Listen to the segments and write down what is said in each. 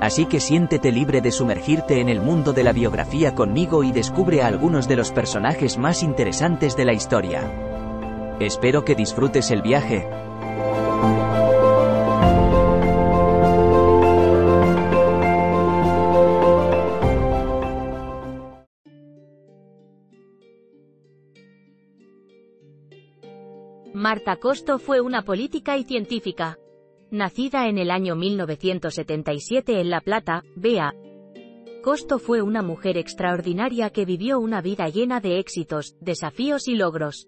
Así que siéntete libre de sumergirte en el mundo de la biografía conmigo y descubre a algunos de los personajes más interesantes de la historia. Espero que disfrutes el viaje. Marta Costo fue una política y científica. Nacida en el año 1977 en La Plata, Bea. Costo fue una mujer extraordinaria que vivió una vida llena de éxitos, desafíos y logros.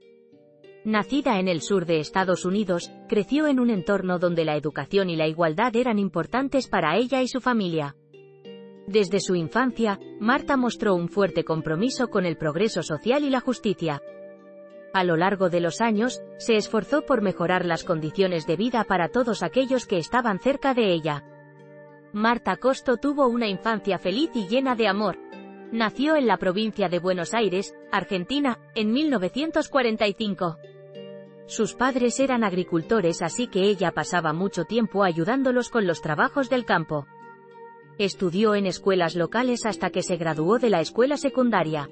Nacida en el sur de Estados Unidos, creció en un entorno donde la educación y la igualdad eran importantes para ella y su familia. Desde su infancia, Marta mostró un fuerte compromiso con el progreso social y la justicia. A lo largo de los años, se esforzó por mejorar las condiciones de vida para todos aquellos que estaban cerca de ella. Marta Costo tuvo una infancia feliz y llena de amor. Nació en la provincia de Buenos Aires, Argentina, en 1945. Sus padres eran agricultores así que ella pasaba mucho tiempo ayudándolos con los trabajos del campo. Estudió en escuelas locales hasta que se graduó de la escuela secundaria.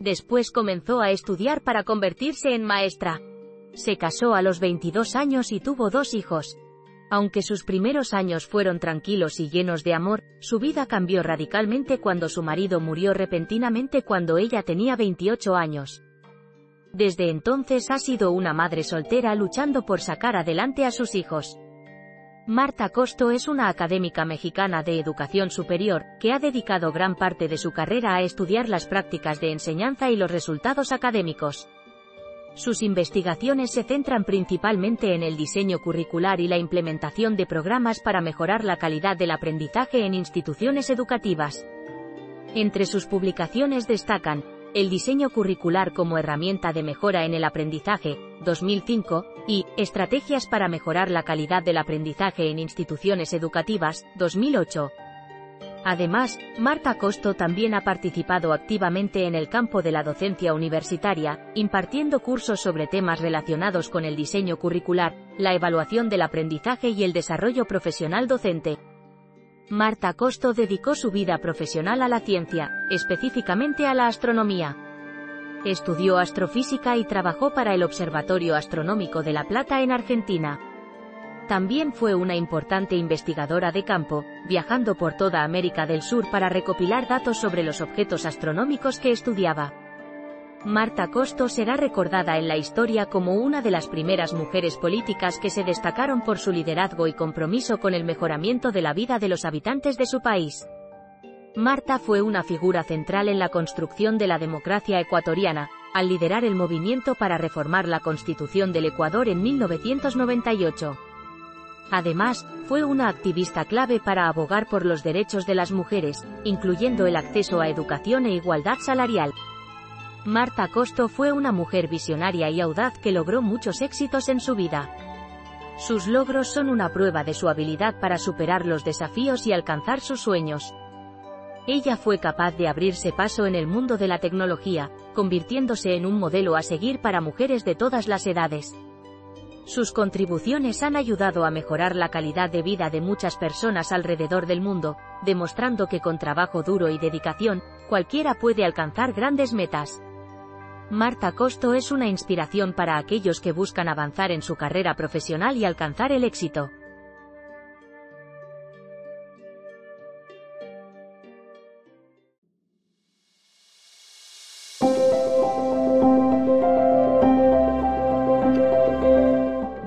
Después comenzó a estudiar para convertirse en maestra. Se casó a los 22 años y tuvo dos hijos. Aunque sus primeros años fueron tranquilos y llenos de amor, su vida cambió radicalmente cuando su marido murió repentinamente cuando ella tenía 28 años. Desde entonces ha sido una madre soltera luchando por sacar adelante a sus hijos. Marta Costo es una académica mexicana de educación superior, que ha dedicado gran parte de su carrera a estudiar las prácticas de enseñanza y los resultados académicos. Sus investigaciones se centran principalmente en el diseño curricular y la implementación de programas para mejorar la calidad del aprendizaje en instituciones educativas. Entre sus publicaciones destacan, el diseño curricular como herramienta de mejora en el aprendizaje, 2005, y Estrategias para mejorar la calidad del aprendizaje en instituciones educativas, 2008. Además, Marta Costo también ha participado activamente en el campo de la docencia universitaria, impartiendo cursos sobre temas relacionados con el diseño curricular, la evaluación del aprendizaje y el desarrollo profesional docente. Marta Costo dedicó su vida profesional a la ciencia, específicamente a la astronomía. Estudió astrofísica y trabajó para el Observatorio Astronómico de La Plata en Argentina. También fue una importante investigadora de campo, viajando por toda América del Sur para recopilar datos sobre los objetos astronómicos que estudiaba. Marta Costo será recordada en la historia como una de las primeras mujeres políticas que se destacaron por su liderazgo y compromiso con el mejoramiento de la vida de los habitantes de su país. Marta fue una figura central en la construcción de la democracia ecuatoriana, al liderar el movimiento para reformar la Constitución del Ecuador en 1998. Además, fue una activista clave para abogar por los derechos de las mujeres, incluyendo el acceso a educación e igualdad salarial. Marta Costo fue una mujer visionaria y audaz que logró muchos éxitos en su vida. Sus logros son una prueba de su habilidad para superar los desafíos y alcanzar sus sueños. Ella fue capaz de abrirse paso en el mundo de la tecnología, convirtiéndose en un modelo a seguir para mujeres de todas las edades. Sus contribuciones han ayudado a mejorar la calidad de vida de muchas personas alrededor del mundo, demostrando que con trabajo duro y dedicación, cualquiera puede alcanzar grandes metas. Marta Costo es una inspiración para aquellos que buscan avanzar en su carrera profesional y alcanzar el éxito.